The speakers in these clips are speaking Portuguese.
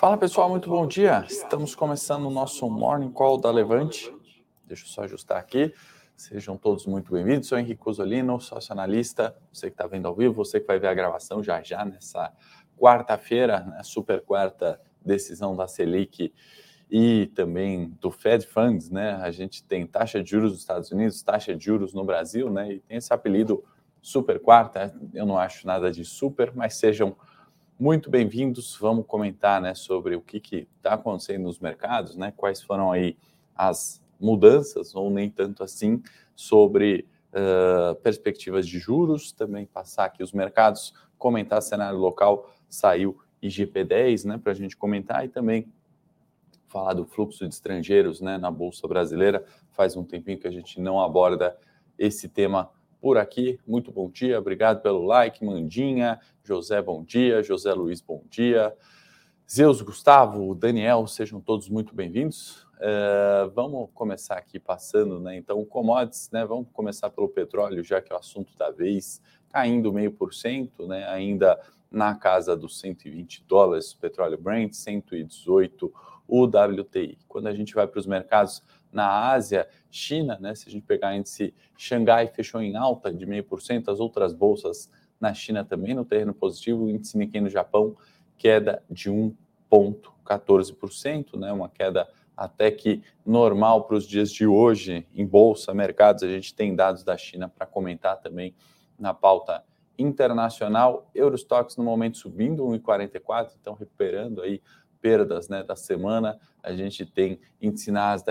Fala pessoal, muito bom dia. Estamos começando o nosso Morning Call da Levante. Deixa eu só ajustar aqui. Sejam todos muito bem-vindos. Sou Henrique Cosolino, sócio analista. Você que está vendo ao vivo, você que vai ver a gravação já já nessa quarta-feira, né, super quarta decisão da Selic e também do Fed Funds, né? A gente tem taxa de juros nos Estados Unidos, taxa de juros no Brasil, né? E tem esse apelido super quarta. Eu não acho nada de super, mas sejam muito bem-vindos. Vamos comentar né, sobre o que está acontecendo nos mercados, né, quais foram aí as mudanças, ou nem tanto assim, sobre uh, perspectivas de juros, também passar aqui os mercados, comentar cenário local, saiu IGP-10 né, para a gente comentar e também falar do fluxo de estrangeiros né, na Bolsa Brasileira. Faz um tempinho que a gente não aborda esse tema por aqui. Muito bom dia, obrigado pelo like, Mandinha, José, bom dia, José Luiz, bom dia, Zeus, Gustavo, Daniel, sejam todos muito bem-vindos. Uh, vamos começar aqui passando, né? Então, commodities, né? Vamos começar pelo petróleo, já que é o assunto da vez, caindo meio por cento, né? Ainda na casa dos 120 dólares, petróleo Brent, 118 o WTI. Quando a gente vai para os mercados na Ásia, China, né, se a gente pegar índice Xangai fechou em alta de 0,5%, as outras bolsas na China também no terreno positivo, o índice Nikkei no Japão queda de 1,14%, né, uma queda até que normal para os dias de hoje em bolsa, mercados, a gente tem dados da China para comentar também na pauta internacional, Eurostox no momento subindo 1,44, então recuperando aí perdas né, da semana. A gente tem índice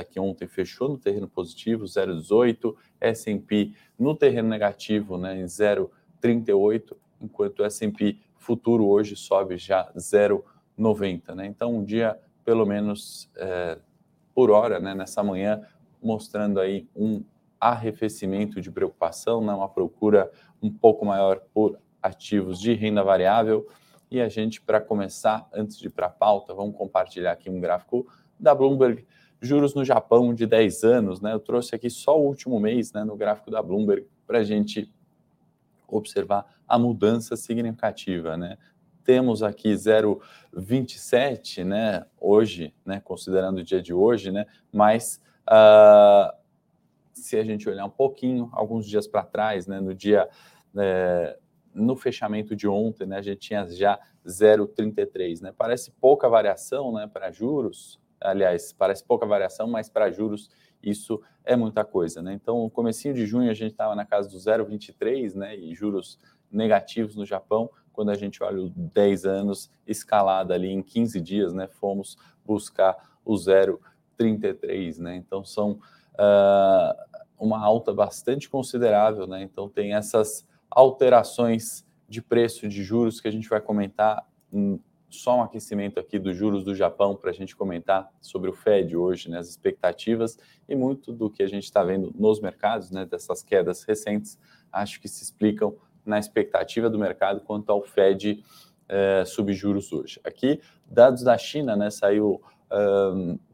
que ontem fechou no terreno positivo, 0,18, S&P no terreno negativo, né, em 0,38, enquanto S&P futuro hoje sobe já 0,90. Né? Então, um dia, pelo menos é, por hora, né, nessa manhã, mostrando aí um arrefecimento de preocupação, né, uma procura um pouco maior por ativos de renda variável, e a gente, para começar, antes de ir para a pauta, vamos compartilhar aqui um gráfico da Bloomberg, juros no Japão de 10 anos, né? Eu trouxe aqui só o último mês, né, no gráfico da Bloomberg, para a gente observar a mudança significativa, né? Temos aqui 0,27, né, hoje, né, considerando o dia de hoje, né, mas uh, se a gente olhar um pouquinho, alguns dias para trás, né, no dia é, no fechamento de ontem, né, a gente tinha já 0,33, né? Parece pouca variação, né, para juros. Aliás, parece pouca variação, mas para juros isso é muita coisa, né? Então, no comecinho de junho a gente estava na casa do 0,23, né, e juros negativos no Japão. Quando a gente olha os 10 anos escalada ali em 15 dias, né, fomos buscar o 0,33, né? Então são uh, uma alta bastante considerável, né? Então tem essas alterações de preço de juros que a gente vai comentar. Só um aquecimento aqui dos juros do Japão para a gente comentar sobre o Fed hoje, né, as expectativas e muito do que a gente está vendo nos mercados, né, dessas quedas recentes, acho que se explicam na expectativa do mercado quanto ao Fed eh, subjuros hoje. Aqui, dados da China, né, saiu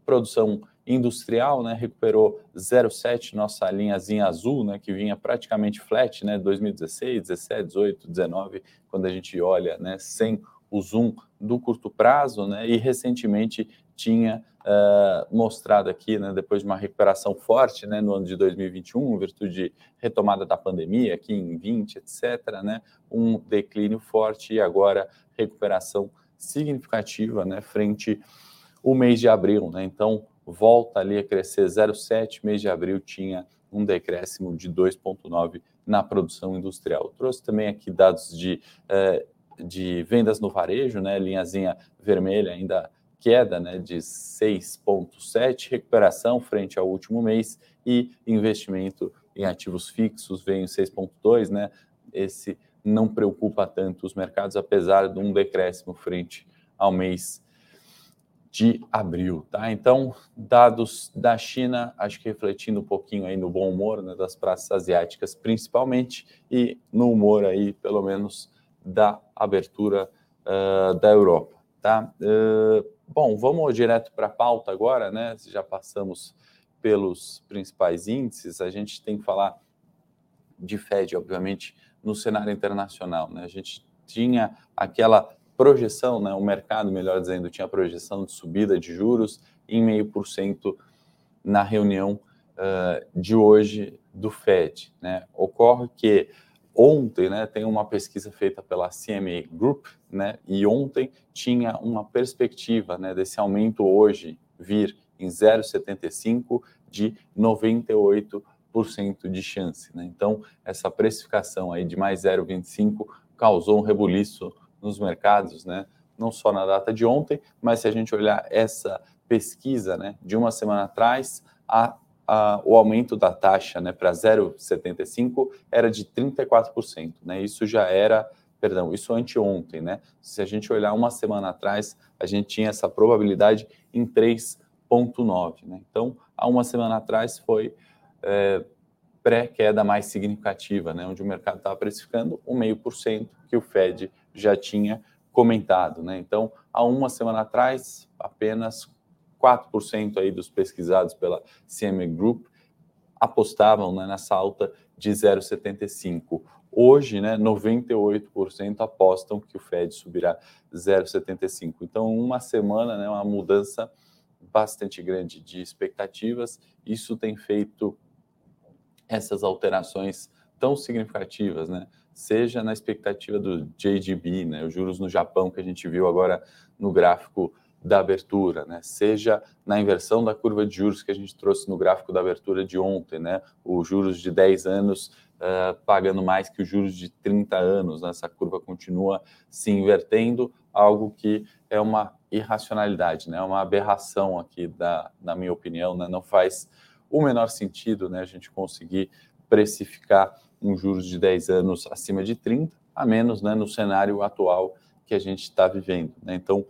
produção industrial, né, recuperou 0,7, nossa linhazinha azul, né, que vinha praticamente flat, né, 2016, 17, 18, 19, quando a gente olha, né, sem o zoom do curto prazo, né, e recentemente tinha uh, mostrado aqui, né, depois de uma recuperação forte, né, no ano de 2021, em virtude de retomada da pandemia aqui em 20, etc, né, um declínio forte e agora recuperação significativa, né, frente o mês de abril, né, então volta ali a crescer 0,7, mês de abril tinha um decréscimo de 2,9 na produção industrial. Trouxe também aqui dados de, eh, de vendas no varejo, né, linhazinha vermelha ainda queda né, de 6,7, recuperação frente ao último mês e investimento em ativos fixos veio em 6,2, né, esse não preocupa tanto os mercados, apesar de um decréscimo frente ao mês de abril, tá? Então, dados da China, acho que refletindo um pouquinho aí no bom humor né, das praças asiáticas, principalmente, e no humor aí, pelo menos, da abertura uh, da Europa, tá? Uh, bom, vamos direto para a pauta agora, né? Já passamos pelos principais índices, a gente tem que falar de Fed, obviamente, no cenário internacional, né? A gente tinha aquela projeção, né, o mercado, melhor dizendo, tinha projeção de subida de juros em meio por cento na reunião uh, de hoje do Fed. Né? Ocorre que ontem, né, tem uma pesquisa feita pela CME Group, né, e ontem tinha uma perspectiva, né, desse aumento hoje vir em 0,75 de 98% de chance, né? Então, essa precificação aí de mais 0,25 causou um rebuliço nos mercados, né? Não só na data de ontem, mas se a gente olhar essa pesquisa, né, de uma semana atrás, a a, o aumento da taxa né, para 0,75 era de 34%. Né? Isso já era, perdão, isso anteontem. Né? Se a gente olhar uma semana atrás, a gente tinha essa probabilidade em 3,9. Né? Então, há uma semana atrás foi é, pré-queda mais significativa, né? onde o mercado estava precificando o meio por cento que o Fed já tinha comentado. Né? Então, há uma semana atrás, apenas 4% aí dos pesquisados pela CME Group apostavam né, nessa alta de 0,75. Hoje, né, 98% apostam que o Fed subirá 0,75. Então, uma semana, né, uma mudança bastante grande de expectativas. Isso tem feito essas alterações tão significativas, né? Seja na expectativa do JGB, né, os juros no Japão que a gente viu agora no gráfico da abertura, né? seja na inversão da curva de juros que a gente trouxe no gráfico da abertura de ontem, né? os juros de 10 anos uh, pagando mais que os juros de 30 anos, né? essa curva continua se invertendo, algo que é uma irracionalidade, né? uma aberração aqui, da, na minha opinião, né? não faz o menor sentido né? a gente conseguir precificar um juros de 10 anos acima de 30, a menos né? no cenário atual que a gente está vivendo. Né? Então,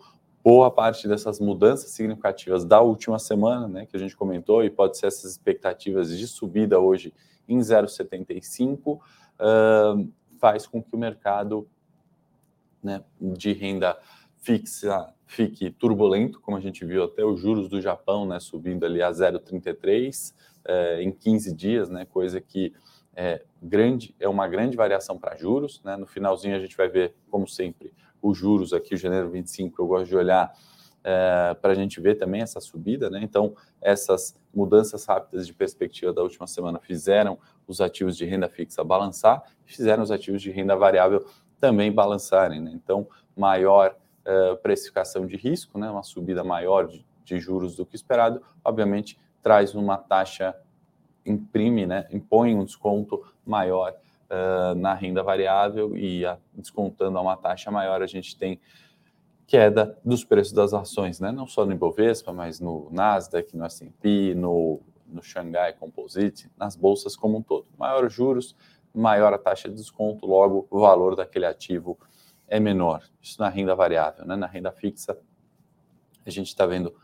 boa parte dessas mudanças significativas da última semana, né, que a gente comentou, e pode ser essas expectativas de subida hoje em 0,75, uh, faz com que o mercado né, de renda fixa fique turbulento, como a gente viu até os juros do Japão né, subindo ali a 0,33 uh, em 15 dias, né, coisa que é, grande, é uma grande variação para juros. Né? No finalzinho a gente vai ver, como sempre, os juros aqui, o janeiro 25, eu gosto de olhar é, para a gente ver também essa subida, né? Então, essas mudanças rápidas de perspectiva da última semana fizeram os ativos de renda fixa balançar, fizeram os ativos de renda variável também balançarem, né? Então, maior é, precificação de risco, né? Uma subida maior de, de juros do que esperado, obviamente traz uma taxa imprime, né, impõe um desconto maior uh, na renda variável e a, descontando a uma taxa maior, a gente tem queda dos preços das ações, né? não só no Ibovespa, mas no Nasdaq, no S&P, no, no Xangai Composite, nas bolsas como um todo. Maior juros, maior a taxa de desconto, logo o valor daquele ativo é menor. Isso na renda variável. Né? Na renda fixa, a gente está vendo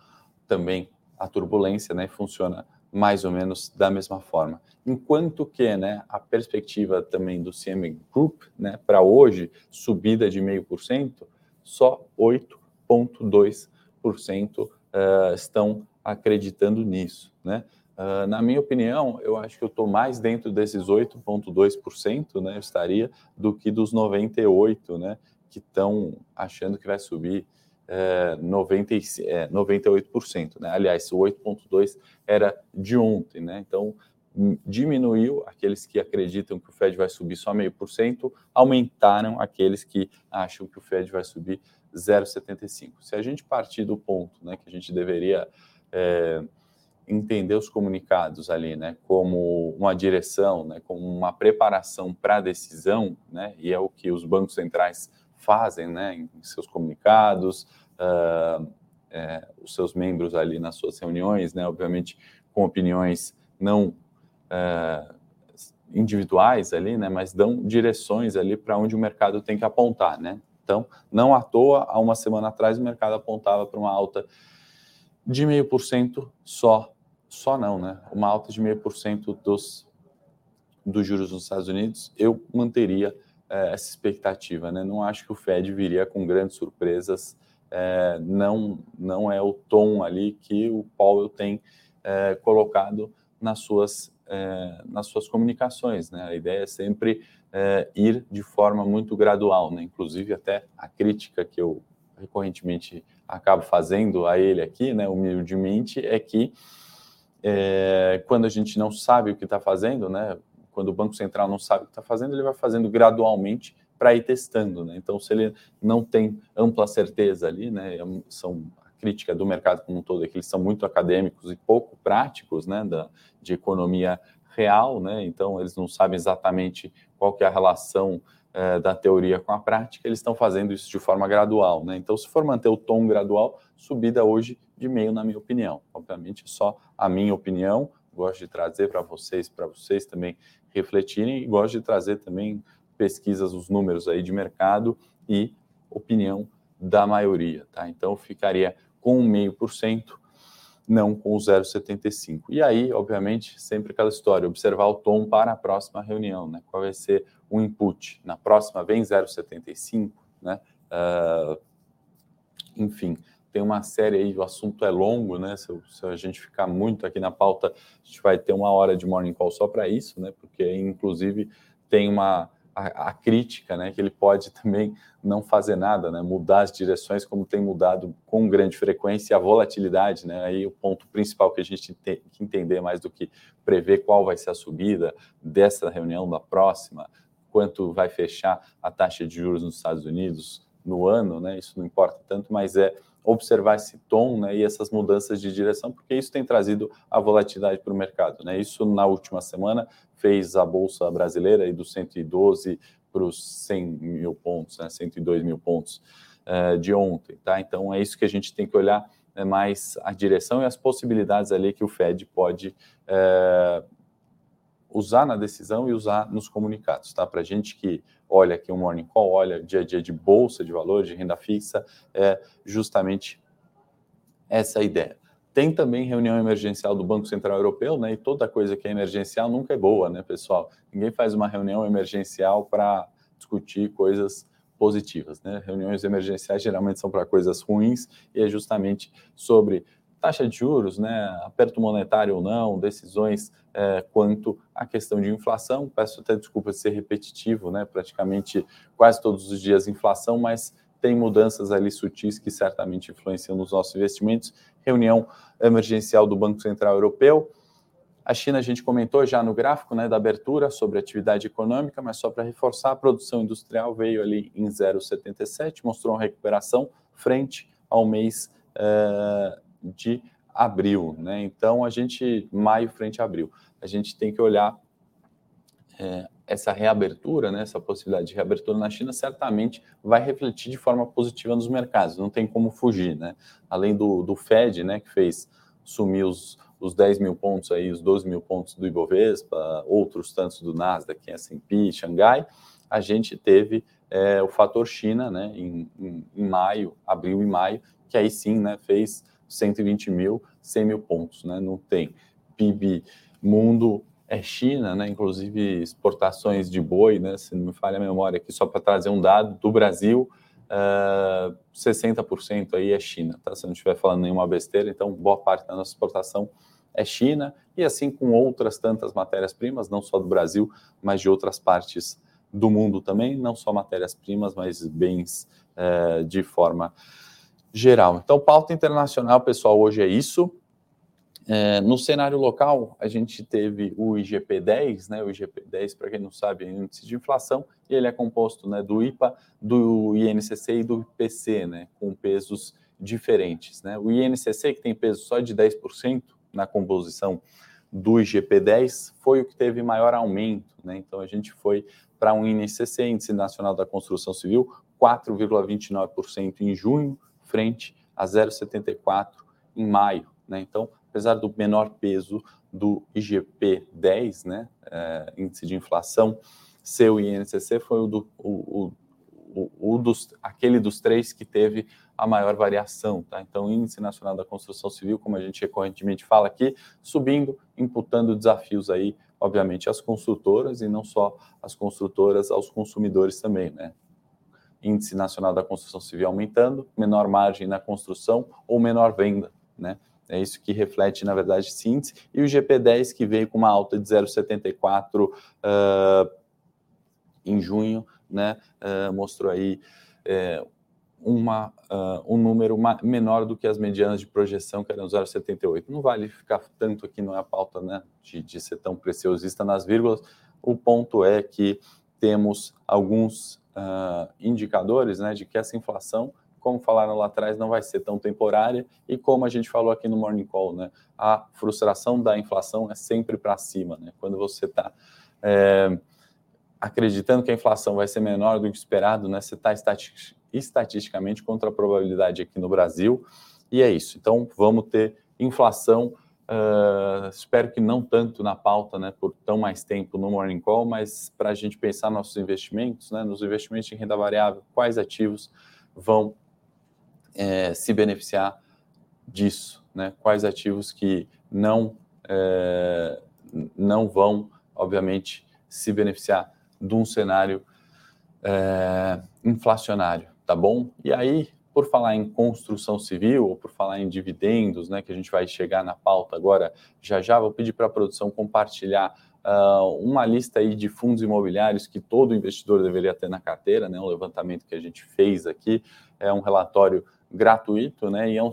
também a turbulência, né? funciona mais ou menos da mesma forma. Enquanto que né, a perspectiva também do CME Group né, para hoje, subida de 0,5%, só 8,2% uh, estão acreditando nisso. Né? Uh, na minha opinião, eu acho que eu estou mais dentro desses 8,2%, né, eu estaria, do que dos 98%, né, que estão achando que vai subir é, 90, é, 98%. Né? Aliás, o 8,2% era de ontem. Né? Então, diminuiu aqueles que acreditam que o Fed vai subir só meio por cento, aumentaram aqueles que acham que o Fed vai subir 0,75. Se a gente partir do ponto né, que a gente deveria é, entender os comunicados ali, né, como uma direção, né, como uma preparação para a decisão, né, e é o que os bancos centrais fazem, né, em seus comunicados, uh, é, os seus membros ali nas suas reuniões, né, obviamente com opiniões não uh, individuais ali, né, mas dão direções ali para onde o mercado tem que apontar, né. Então, não à toa, há uma semana atrás o mercado apontava para uma alta de meio por cento só, só não, né, uma alta de meio por cento dos dos juros nos Estados Unidos, eu manteria é, essa expectativa. Né? Não acho que o Fed viria com grandes surpresas. É, não, não é o tom ali que o Powell tem é, colocado nas suas é, nas suas comunicações. Né? A ideia é sempre é, ir de forma muito gradual, né? inclusive até a crítica que eu recorrentemente acabo fazendo a ele aqui, né, humildemente, é que é, quando a gente não sabe o que está fazendo, né, quando o Banco Central não sabe o que está fazendo, ele vai fazendo gradualmente para ir testando. Né? Então, se ele não tem ampla certeza ali, né, é são a crítica do mercado como um todo é que eles são muito acadêmicos e pouco práticos né, da, de economia real, né? então eles não sabem exatamente qual que é a relação é, da teoria com a prática, eles estão fazendo isso de forma gradual. Né? Então, se for manter o tom gradual, subida hoje de meio, na minha opinião. Obviamente, só a minha opinião, gosto de trazer para vocês, para vocês também refletirem, e gosto de trazer também pesquisas, os números aí de mercado e opinião da maioria. Tá? Então, ficaria com 1,5%, não com o 0,75%. E aí, obviamente, sempre aquela história, observar o tom para a próxima reunião, né? qual vai ser o input. Na próxima vem 0,75, né? Uh, enfim, tem uma série aí, o assunto é longo, né? Se, se, a gente ficar muito aqui na pauta, a gente vai ter uma hora de morning call só para isso, né? Porque, inclusive, tem uma a, a, crítica, né? Que ele pode também não fazer nada, né? Mudar as direções, como tem mudado com grande frequência, a volatilidade, né? Aí o ponto principal que a gente tem que entender mais do que prever qual vai ser a subida dessa reunião, da próxima, quanto vai fechar a taxa de juros nos Estados Unidos no ano, né? Isso não importa tanto, mas é observar esse tom né, e essas mudanças de direção, porque isso tem trazido a volatilidade para o mercado. Né? Isso, na última semana, fez a Bolsa Brasileira ir dos 112 para os 100 mil pontos, né, 102 mil pontos uh, de ontem. Tá? Então, é isso que a gente tem que olhar né, mais a direção e as possibilidades ali que o Fed pode uh, usar na decisão e usar nos comunicados, tá? Para gente que olha aqui o Morning Call, olha dia a dia de bolsa de valores, de renda fixa, é justamente essa a ideia. Tem também reunião emergencial do Banco Central Europeu, né? E toda coisa que é emergencial nunca é boa, né, pessoal? Ninguém faz uma reunião emergencial para discutir coisas positivas, né? Reuniões emergenciais geralmente são para coisas ruins e é justamente sobre taxa de juros, né, aperto monetário ou não, decisões é, quanto à questão de inflação. Peço até desculpa de ser repetitivo, né, praticamente quase todos os dias inflação, mas tem mudanças ali sutis que certamente influenciam nos nossos investimentos. Reunião emergencial do Banco Central Europeu. A China, a gente comentou já no gráfico né, da abertura sobre atividade econômica, mas só para reforçar, a produção industrial veio ali em 0,77, mostrou uma recuperação frente ao mês uh, de abril, né? Então a gente maio frente a abril, a gente tem que olhar é, essa reabertura, né? Essa possibilidade de reabertura na China certamente vai refletir de forma positiva nos mercados. Não tem como fugir, né? Além do, do Fed, né? Que fez sumir os, os 10 mil pontos aí, os 12 mil pontos do Ibovespa, outros tantos do Nasdaq, S&P, Xangai, a gente teve é, o fator China, né? Em, em, em maio, abril e maio, que aí sim, né? Fez 120 mil, 100 mil pontos, né? Não tem. PIB mundo é China, né? Inclusive exportações de boi, né? Se não me falha a memória aqui, só para trazer um dado do Brasil, uh, eh, 60% aí é China, tá? Se não estiver falando nenhuma besteira, então boa parte da nossa exportação é China, e assim com outras tantas matérias-primas, não só do Brasil, mas de outras partes do mundo também, não só matérias-primas, mas bens uh, de forma geral. Então, pauta internacional, pessoal, hoje é isso. É, no cenário local, a gente teve o IGP-10, né? O IGP-10, para quem não sabe, é índice de inflação, e ele é composto né, do IPA, do INCC e do IPC, né? Com pesos diferentes, né? O INCC, que tem peso só de 10% na composição do IGP-10, foi o que teve maior aumento, né? Então, a gente foi para um INCC, Índice Nacional da Construção Civil, 4,29% em junho, frente a 0,74 em maio. Né? Então, apesar do menor peso do IGP 10, né, é, índice de inflação, seu INCC foi o, do, o, o, o, dos, aquele dos três que teve a maior variação. Tá? Então, Índice Nacional da Construção Civil, como a gente recorrentemente fala aqui, subindo, imputando desafios aí, obviamente, às construtoras e não só às construtoras, aos consumidores também, né? Índice Nacional da Construção Civil aumentando, menor margem na construção ou menor venda, né? É isso que reflete, na verdade, esse índice. E o GP10 que veio com uma alta de 0,74 uh, em junho, né? Uh, mostrou aí uh, uma, uh, um número menor do que as medianas de projeção, que eram 0,78. Não vale ficar tanto aqui, não é a pauta né, de, de ser tão preciosista nas vírgulas. O ponto é que temos alguns uh, indicadores né, de que essa inflação, como falaram lá atrás, não vai ser tão temporária e como a gente falou aqui no Morning Call, né, a frustração da inflação é sempre para cima. Né? Quando você está é, acreditando que a inflação vai ser menor do que esperado, né, você está estatisticamente contra a probabilidade aqui no Brasil. E é isso. Então, vamos ter inflação. Uh, espero que não tanto na pauta, né, por tão mais tempo no Morning Call, mas para a gente pensar nossos investimentos, né, nos investimentos em renda variável, quais ativos vão é, se beneficiar disso, né, quais ativos que não, é, não vão, obviamente, se beneficiar de um cenário é, inflacionário tá bom? E aí, por falar em construção civil, ou por falar em dividendos, né, que a gente vai chegar na pauta agora, já já vou pedir para a produção compartilhar uh, uma lista aí de fundos imobiliários que todo investidor deveria ter na carteira, né, um levantamento que a gente fez aqui, é um relatório gratuito, né, e é um,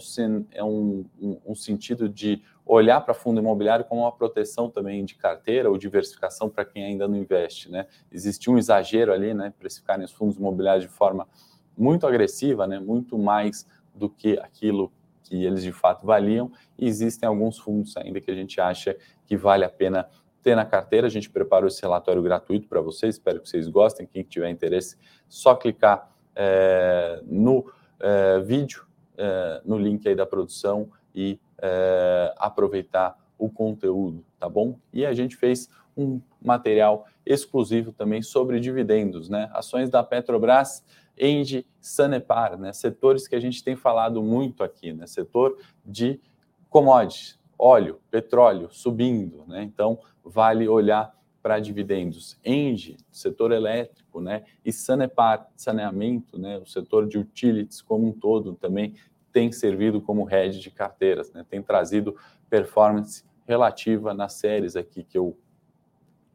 é um, um, um sentido de olhar para fundo imobiliário como uma proteção também de carteira ou diversificação para quem ainda não investe, né. Existe um exagero ali, né, precificarem os fundos imobiliários de forma muito agressiva, né, muito mais do que aquilo que eles de fato valiam. E existem alguns fundos ainda que a gente acha que vale a pena ter na carteira. A gente preparou esse relatório gratuito para vocês, espero que vocês gostem. Quem tiver interesse, só clicar é, no é, vídeo, é, no link aí da produção e aproveitar o conteúdo, tá bom? E a gente fez um material exclusivo também sobre dividendos, né? Ações da Petrobras Engie, Sanepar, né? setores que a gente tem falado muito aqui, né? setor de commodities, óleo, petróleo subindo, né? então vale olhar para dividendos. Engie, setor elétrico, né? e Sanepar, saneamento, né? o setor de utilities como um todo também tem servido como hedge de carteiras, né? tem trazido performance relativa nas séries aqui que eu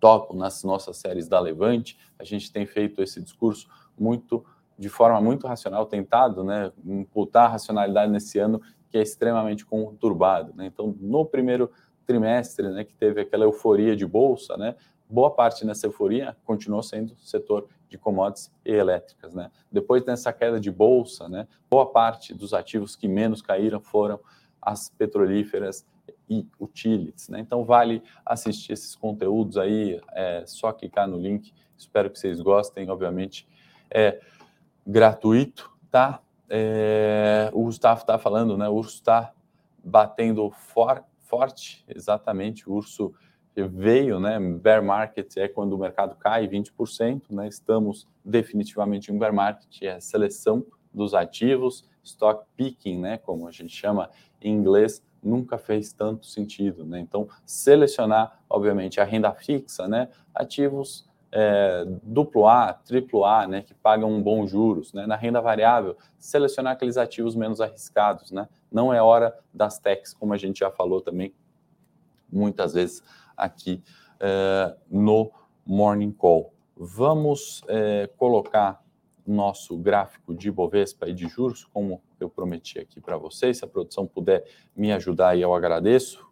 topo, nas nossas séries da Levante, a gente tem feito esse discurso muito de forma muito racional, tentado né, imputar a racionalidade nesse ano que é extremamente conturbado. Né? Então, no primeiro trimestre, né, que teve aquela euforia de bolsa, né, boa parte dessa euforia continuou sendo setor de commodities e elétricas. Né? Depois dessa queda de bolsa, né, boa parte dos ativos que menos caíram foram as petrolíferas e utilities. Né? Então, vale assistir esses conteúdos aí, é só clicar no link. Espero que vocês gostem, obviamente. É, gratuito, tá? É, o Gustavo está falando, né? O urso está batendo for, forte, exatamente. O urso veio, né? Bear market é quando o mercado cai 20%, né? Estamos definitivamente em bear market, é a seleção dos ativos, stock picking, né? Como a gente chama em inglês, nunca fez tanto sentido, né? Então, selecionar, obviamente, a renda fixa, né? Ativos é, duplo A, triplo A, né, que pagam bons juros, né, na renda variável, selecionar aqueles ativos menos arriscados, né, não é hora das techs, como a gente já falou também muitas vezes aqui é, no Morning Call. Vamos é, colocar nosso gráfico de Bovespa e de juros, como eu prometi aqui para vocês, se a produção puder me ajudar eu agradeço,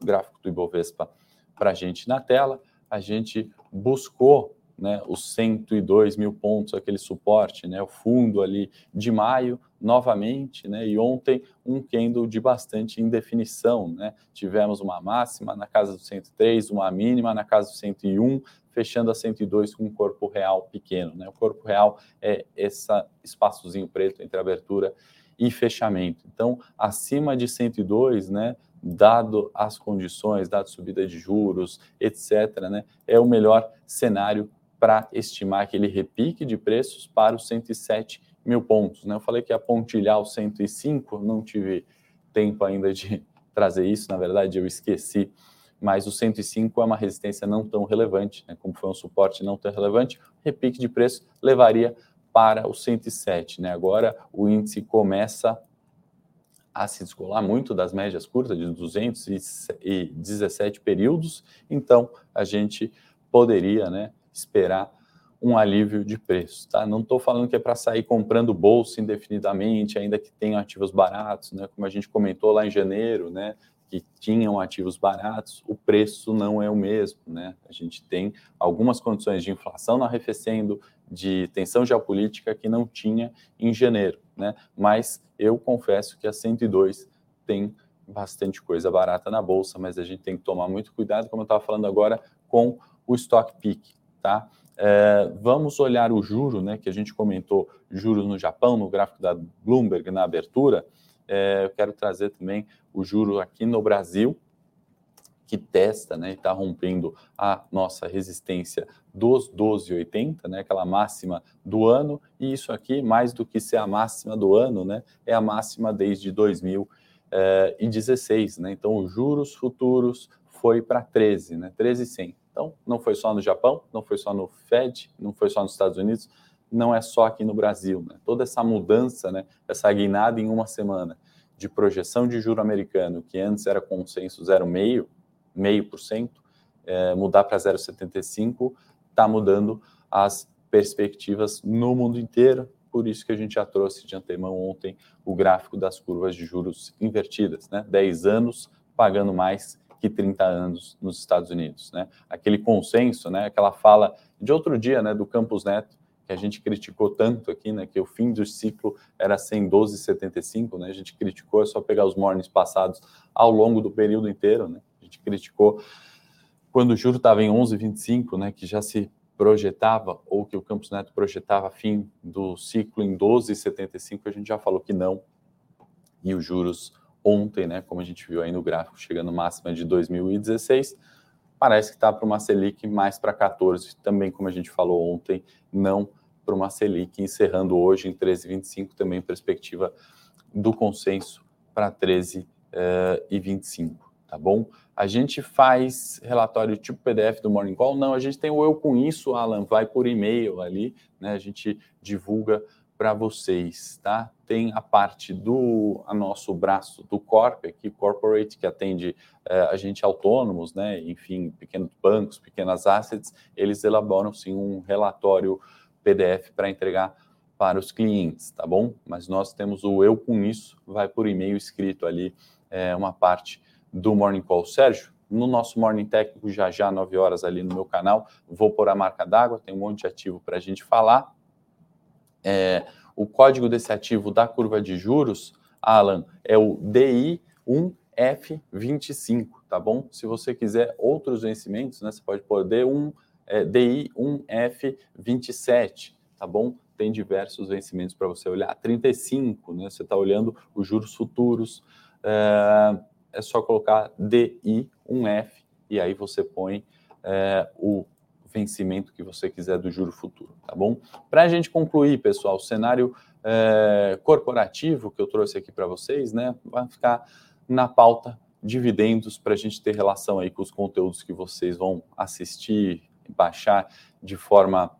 o gráfico do Ibovespa para a gente na tela, a gente buscou né, os 102 mil pontos, aquele suporte, né, o fundo ali de maio, novamente, né, e ontem um candle de bastante indefinição, né, tivemos uma máxima na casa do 103, uma mínima na casa do 101, fechando a 102 com um corpo real pequeno, né, o corpo real é esse espaçozinho preto entre abertura e fechamento, então acima de 102, né, dado as condições, dado subida de juros, etc., né, é o melhor cenário para estimar aquele repique de preços para os 107 mil pontos. Né? Eu falei que ia pontilhar os 105, não tive tempo ainda de trazer isso, na verdade eu esqueci, mas o 105 é uma resistência não tão relevante, né? como foi um suporte não tão relevante, repique de preço levaria para o 107. Né? Agora o índice começa a se descolar muito das médias curtas de 217 períodos, então a gente poderia né, esperar um alívio de preço. Tá? Não estou falando que é para sair comprando bolsa indefinidamente, ainda que tenham ativos baratos, né? como a gente comentou lá em janeiro, né? Que tinham ativos baratos, o preço não é o mesmo. Né? A gente tem algumas condições de inflação arrefecendo, de tensão geopolítica que não tinha em janeiro. Né? Mas eu confesso que a 102 tem bastante coisa barata na bolsa, mas a gente tem que tomar muito cuidado, como eu estava falando agora, com o stock pick. Tá? É, vamos olhar o juro, né, que a gente comentou, juros no Japão, no gráfico da Bloomberg na abertura. É, eu quero trazer também o juro aqui no Brasil, que testa, né, está rompendo a nossa resistência dos 12,80, né, aquela máxima do ano, e isso aqui, mais do que ser a máxima do ano, né, é a máxima desde 2016, né, então os juros futuros foi para 13, né, 13,100. Então, não foi só no Japão, não foi só no Fed, não foi só nos Estados Unidos, não é só aqui no Brasil. Né? Toda essa mudança, né, essa guinada em uma semana de projeção de juro americano, que antes era consenso 0,5%, meio por cento, é, mudar para 0,75, está mudando as perspectivas no mundo inteiro. Por isso que a gente já trouxe de antemão ontem o gráfico das curvas de juros invertidas, né? 10 anos pagando mais que 30 anos nos Estados Unidos, né? Aquele consenso, né? Aquela fala de outro dia, né? Do Campos Neto, que a gente criticou tanto aqui, né? Que o fim do ciclo era 112,75, né? A gente criticou, é só pegar os mornings passados ao longo do período inteiro, né? A gente criticou quando o juro estava em 11,25, né? Que já se projetava, ou que o Campos Neto projetava fim do ciclo em 12,75, a gente já falou que não. E os juros ontem, né, como a gente viu aí no gráfico, chegando máxima de 2016, parece que está para uma Selic mais para 14, também como a gente falou ontem, não para uma Selic, encerrando hoje em 13,25, também perspectiva do consenso para 13,25, uh, tá bom? A gente faz relatório tipo PDF do Morning Call? Não, a gente tem o Eu Com Isso, Alan, vai por e-mail ali, né? A gente divulga para vocês, tá? Tem a parte do a nosso braço do Corp aqui, Corporate, que atende é, a gente autônomos, né? Enfim, pequenos bancos, pequenas assets, eles elaboram sim um relatório PDF para entregar para os clientes, tá bom? Mas nós temos o Eu Com Isso, vai por e-mail escrito ali, é, uma parte do Morning Call. Sérgio, no nosso Morning Técnico, já já, 9 horas ali no meu canal, vou pôr a marca d'água, tem um monte de ativo para a gente falar, é, o código desse ativo da curva de juros, Alan, é o DI1F25, tá bom? Se você quiser outros vencimentos, né, você pode pôr D1, é, DI1F27, tá bom? Tem diversos vencimentos para você olhar. 35, né? Você está olhando os juros futuros. É, é só colocar DI1F e aí você põe é, o vencimento que você quiser do juro futuro, tá bom? Para a gente concluir, pessoal, o cenário é, corporativo que eu trouxe aqui para vocês, né, vai ficar na pauta dividendos para a gente ter relação aí com os conteúdos que vocês vão assistir, baixar de forma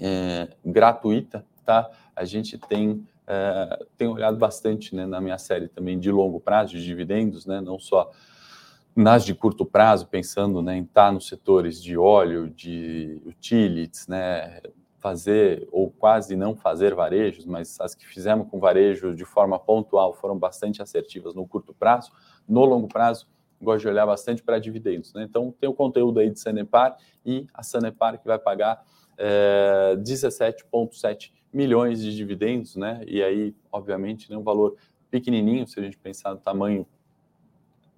é, gratuita, tá? A gente tem é, tem olhado bastante né, na minha série também de longo prazo de dividendos, né? Não só nas de curto prazo, pensando né, em estar nos setores de óleo, de utilities, né, fazer ou quase não fazer varejos, mas as que fizemos com varejo de forma pontual foram bastante assertivas no curto prazo. No longo prazo, gosto de olhar bastante para dividendos. Né? Então, tem o conteúdo aí de Sanepar e a Sanepar que vai pagar é, 17,7 milhões de dividendos, né? E aí, obviamente, né, um valor pequenininho, se a gente pensar no tamanho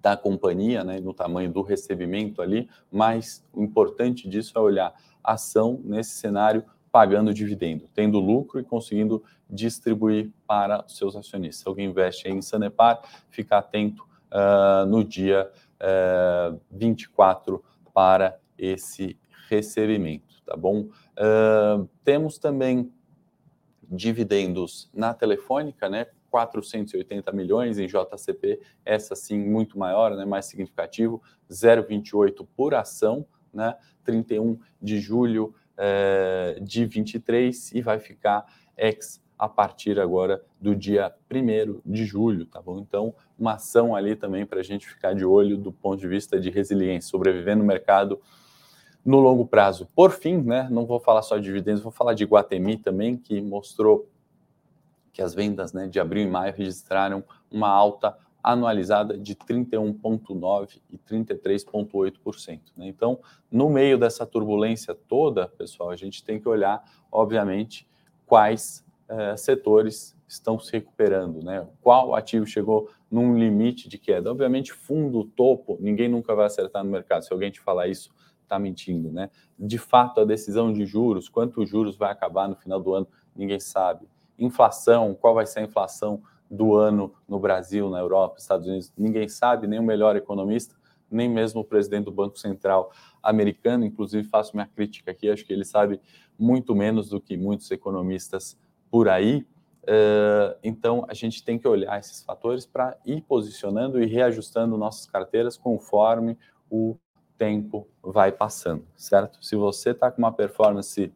da companhia, né, no tamanho do recebimento ali, mas o importante disso é olhar a ação nesse cenário pagando dividendo, tendo lucro e conseguindo distribuir para seus acionistas. Se alguém investe em Sanepar, fica atento uh, no dia uh, ah, 24 para esse recebimento, tá bom? Uh, temos também dividendos na Telefônica, né? 480 milhões em JCP, essa sim muito maior, né, mais significativo, 0,28 por ação, né, 31 de julho é, de 23 e vai ficar ex a partir agora do dia 1 de julho, tá bom? Então, uma ação ali também para a gente ficar de olho do ponto de vista de resiliência, sobreviver no mercado no longo prazo. Por fim, né, não vou falar só de dividendos, vou falar de Guatemi também, que mostrou que as vendas né, de abril e maio registraram uma alta anualizada de 31,9% e 33,8%. Né? Então, no meio dessa turbulência toda, pessoal, a gente tem que olhar, obviamente, quais eh, setores estão se recuperando, né? Qual ativo chegou num limite de queda? Obviamente, fundo topo, ninguém nunca vai acertar no mercado. Se alguém te falar isso, está mentindo, né? De fato, a decisão de juros, quanto juros vai acabar no final do ano, ninguém sabe. Inflação, qual vai ser a inflação do ano no Brasil, na Europa, Estados Unidos, ninguém sabe, nem o melhor economista, nem mesmo o presidente do Banco Central americano, inclusive faço minha crítica aqui, acho que ele sabe muito menos do que muitos economistas por aí. Uh, então, a gente tem que olhar esses fatores para ir posicionando e reajustando nossas carteiras conforme o tempo vai passando, certo? Se você está com uma performance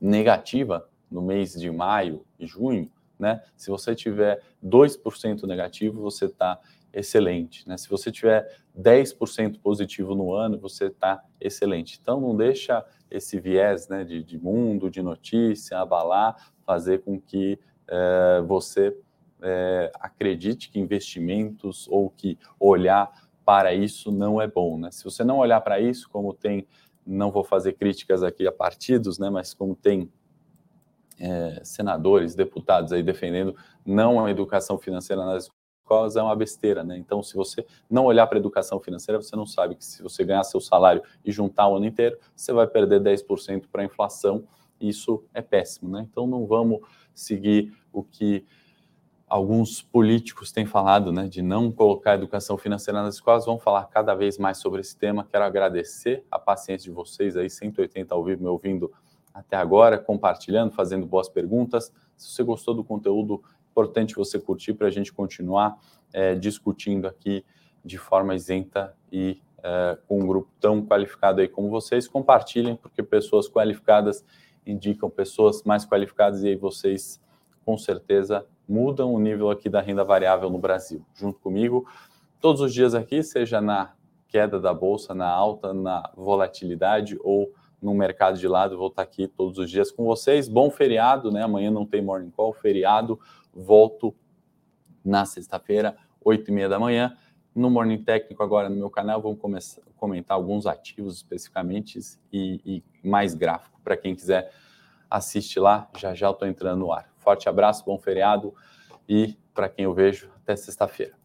negativa no mês de maio e junho, né? Se você tiver 2% negativo, você está excelente. Né? Se você tiver 10% positivo no ano, você está excelente. Então, não deixa esse viés né, de, de mundo, de notícia, abalar, fazer com que é, você é, acredite que investimentos ou que olhar para isso não é bom. Né? Se você não olhar para isso, como tem, não vou fazer críticas aqui a partidos, né, mas como tem é, senadores, deputados aí defendendo não a educação financeira nas escolas é uma besteira, né? Então, se você não olhar para a educação financeira, você não sabe que se você ganhar seu salário e juntar o ano inteiro, você vai perder 10% para a inflação. Isso é péssimo, né? Então, não vamos seguir o que alguns políticos têm falado, né, de não colocar educação financeira nas escolas, vamos falar cada vez mais sobre esse tema. Quero agradecer a paciência de vocês aí, 180 ao vivo me ouvindo até agora, compartilhando, fazendo boas perguntas. Se você gostou do conteúdo, importante você curtir para a gente continuar é, discutindo aqui de forma isenta e é, com um grupo tão qualificado aí como vocês. Compartilhem, porque pessoas qualificadas indicam pessoas mais qualificadas e aí vocês, com certeza, mudam o nível aqui da renda variável no Brasil. Junto comigo, todos os dias aqui, seja na queda da bolsa, na alta, na volatilidade ou no mercado de lado. Vou estar aqui todos os dias com vocês. Bom feriado, né? Amanhã não tem morning call, feriado. Volto na sexta-feira, oito e meia da manhã. No Morning Técnico, agora no meu canal, vamos começar, comentar alguns ativos especificamente e, e mais gráfico. Para quem quiser assistir lá, já já estou entrando no ar. Forte abraço, bom feriado e para quem eu vejo, até sexta-feira.